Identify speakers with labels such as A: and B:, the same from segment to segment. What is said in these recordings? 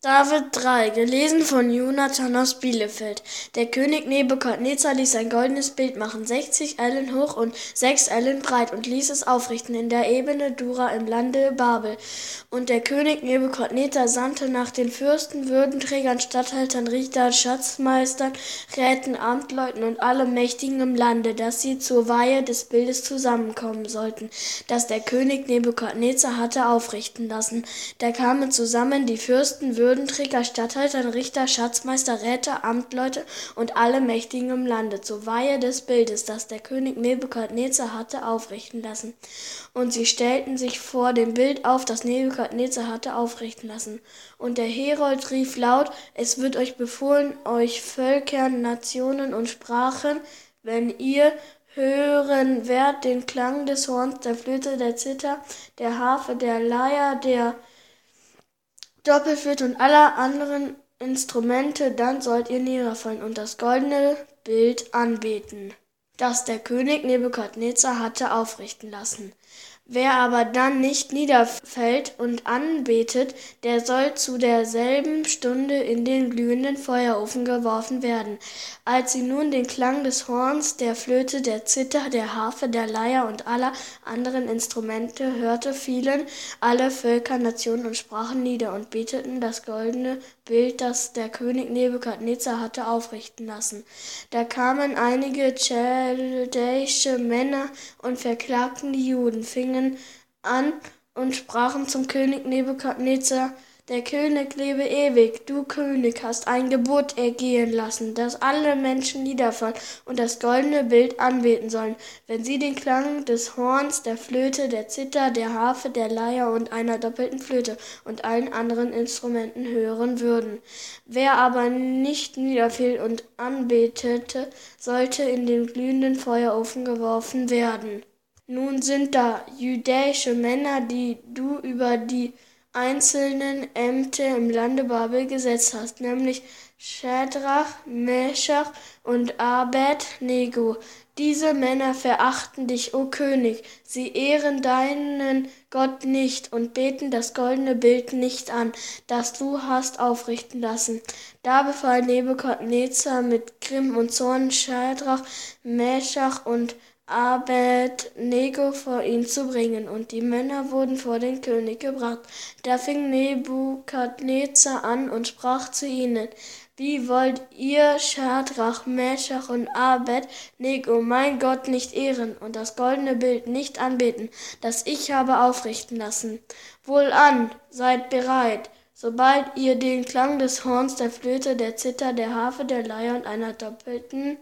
A: David 3, gelesen von Jonathan aus Bielefeld. Der König Nebukadnezar ließ ein goldenes Bild machen, 60 Ellen hoch und 6 Ellen breit, und ließ es aufrichten in der Ebene Dura im Lande Babel. Und der König Nebukadnezar sandte nach den Fürsten, Würdenträgern, Statthaltern, Richtern, Schatzmeistern, Räten, Amtleuten und alle Mächtigen im Lande, dass sie zur Weihe des Bildes zusammenkommen sollten, das der König Nebukadnezar hatte aufrichten lassen. Da kamen zusammen die Fürsten, Würdenträger, Würdenträger, Statthalter, Richter, Schatzmeister, Räte, Amtleute und alle Mächtigen im Lande zur Weihe des Bildes, das der König Nebukadnezar hatte aufrichten lassen. Und sie stellten sich vor dem Bild auf, das Nebukadnezar hatte aufrichten lassen. Und der Herold rief laut, es wird euch befohlen, euch Völkern, Nationen und Sprachen, wenn ihr hören werdet den Klang des Horns, der Flöte, der Zither, der Harfe, der Leier, der Doppelflöte und aller anderen Instrumente, dann sollt ihr niederfallen und das goldene Bild anbeten, das der König Nebukadnezar hatte aufrichten lassen. Wer aber dann nicht niederfällt und anbetet, der soll zu derselben Stunde in den glühenden Feuerofen geworfen werden. Als sie nun den Klang des Horns, der Flöte, der Zither, der Harfe, der Leier und aller anderen Instrumente hörte, fielen alle Völker, Nationen und Sprachen nieder und beteten das goldene Bild, das der König Nebukadnezar hatte aufrichten lassen. Da kamen einige chaldäische Männer und verklagten die Juden, fingen an und sprachen zum König Nebukadnezar, der König lebe ewig, du König hast ein Gebot ergehen lassen, dass alle Menschen niederfallen und das goldene Bild anbeten sollen, wenn sie den Klang des Horns, der Flöte, der Zither, der Harfe, der Leier und einer doppelten Flöte und allen anderen Instrumenten hören würden. Wer aber nicht niederfiel und anbetete, sollte in den glühenden Feuerofen geworfen werden. Nun sind da jüdische Männer, die du über die einzelnen Ämter im Lande Babel gesetzt hast, nämlich Shadrach, Meshach und Abed-Nego. Diese Männer verachten dich, o König, sie ehren deinen Gott nicht und beten das goldene Bild nicht an, das du hast aufrichten lassen. Da befahl Nebukadnezar mit Grimm und Zorn Shadrach, Meshach und Abed-Nego vor ihn zu bringen, und die Männer wurden vor den König gebracht. Da fing Nebukadnezar an und sprach zu ihnen, wie wollt ihr Schadrach, Meshach und Abed-Nego mein Gott nicht ehren und das goldene Bild nicht anbeten, das ich habe aufrichten lassen? Wohlan, seid bereit, sobald ihr den Klang des Horns, der Flöte, der Zither, der Harfe, der Leier und einer doppelten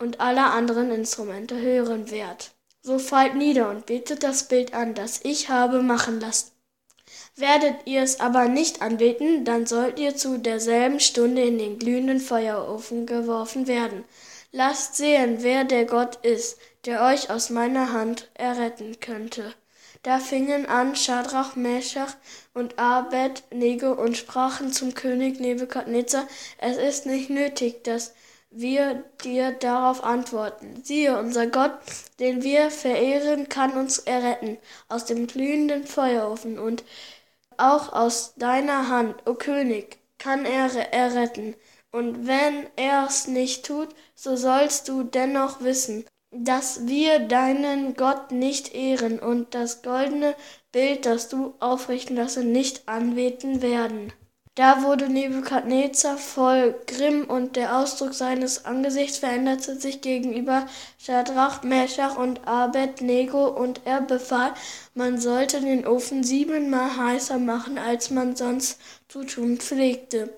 A: und aller anderen Instrumente hören werdet. So fallt nieder und betet das Bild an, das ich habe machen lassen. Werdet ihr es aber nicht anbeten, dann sollt ihr zu derselben Stunde in den glühenden Feuerofen geworfen werden. Lasst sehen, wer der Gott ist, der euch aus meiner Hand erretten könnte. Da fingen an Schadrach, Meshach und Abed Nego und sprachen zum König Nebukadnezar, es ist nicht nötig, dass wir dir darauf antworten. Siehe, unser Gott, den wir verehren, kann uns erretten aus dem glühenden Feuerofen und auch aus deiner Hand, o König, kann er erretten. Und wenn er's nicht tut, so sollst du dennoch wissen, dass wir deinen Gott nicht ehren und das goldene Bild, das du aufrichten lassen, nicht anbeten werden. Da wurde Nebukadnezar voll Grimm und der Ausdruck seines Angesichts veränderte sich gegenüber Schadrach, Meshach und Abed-Nego und er befahl, man sollte den Ofen siebenmal heißer machen, als man sonst zu tun pflegte.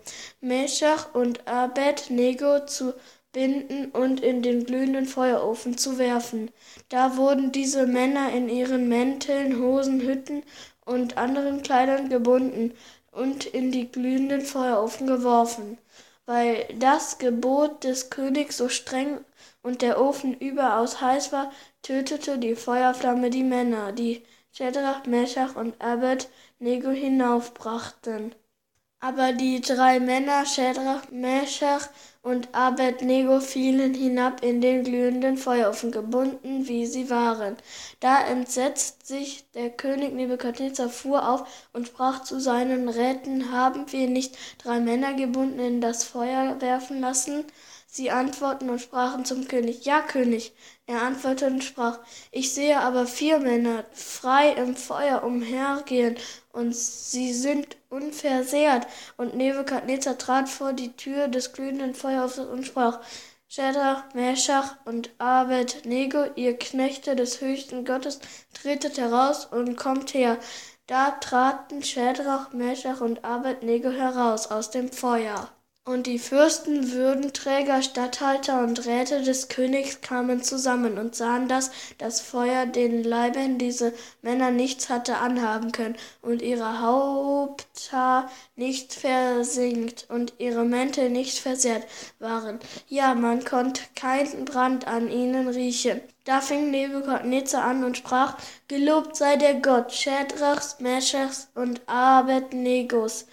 A: Meshach und Abed-Nego zu binden und in den glühenden Feuerofen zu werfen. Da wurden diese Männer in ihren Mänteln, Hosen, Hütten und anderen Kleidern gebunden, und in die glühenden Feuerofen geworfen. Weil das Gebot des Königs so streng und der Ofen überaus heiß war, tötete die Feuerflamme die Männer, die Shadrach, Meshach und Abed Nego hinaufbrachten. Aber die drei Männer, Shadrach, Meshach und Abednego, fielen hinab in den glühenden Feuerofen, gebunden, wie sie waren. Da entsetzt sich der König Nebukadnezar, fuhr auf und sprach zu seinen Räten, haben wir nicht drei Männer gebunden in das Feuer werfen lassen? Sie antworten und sprachen zum König, Ja, König. Er antwortete und sprach, Ich sehe aber vier Männer frei im Feuer umhergehen, und sie sind unversehrt. Und Nebukadnezar trat vor die Tür des glühenden Feuers und sprach, Shadrach, Meshach und Abednego, ihr Knechte des höchsten Gottes, tretet heraus und kommt her. Da traten Shadrach, Meshach und Abednego heraus aus dem Feuer. Und die Fürsten, Würdenträger, Statthalter und Räte des Königs kamen zusammen und sahen, dass das Feuer den Leibern dieser Männer nichts hatte anhaben können und ihre Haupthaar nicht versinkt und ihre Mäntel nicht versehrt waren. Ja, man konnte keinen Brand an ihnen riechen. Da fing Nebukadnezar an und sprach, Gelobt sei der Gott Shadrachs, Meshachs und Abednegos,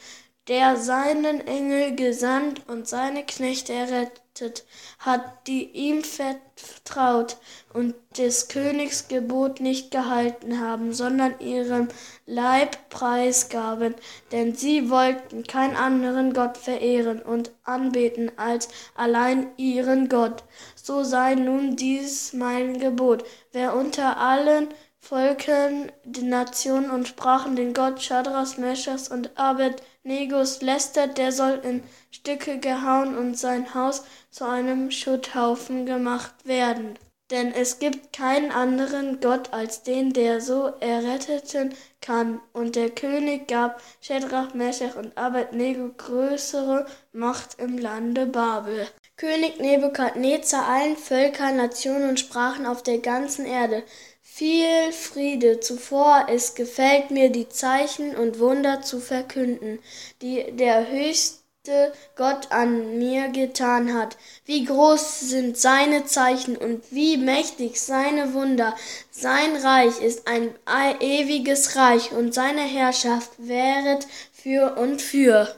A: der seinen Engel gesandt und seine Knechte errettet hat, die ihm vertraut und des Königs Gebot nicht gehalten haben, sondern ihrem Leib preisgaben, denn sie wollten keinen anderen Gott verehren und anbeten als allein ihren Gott. So sei nun dies mein Gebot. Wer unter allen Volken, die Nationen und Sprachen den Gott Schadras, Meschas und Abednegos lästert, der soll in Stücke gehauen und sein Haus zu einem Schutthaufen gemacht werden. Denn es gibt keinen anderen Gott als den, der so erretteten kann. Und der König gab Shadrach, Meshach und Abednego größere Macht im Lande Babel. König Nebukadnezar allen Völkern, Nationen und Sprachen auf der ganzen Erde viel Friede zuvor, es gefällt mir, die Zeichen und Wunder zu verkünden, die der höchste Gott an mir getan hat. Wie groß sind seine Zeichen und wie mächtig seine Wunder. Sein Reich ist ein ewiges Reich und seine Herrschaft währet für und für.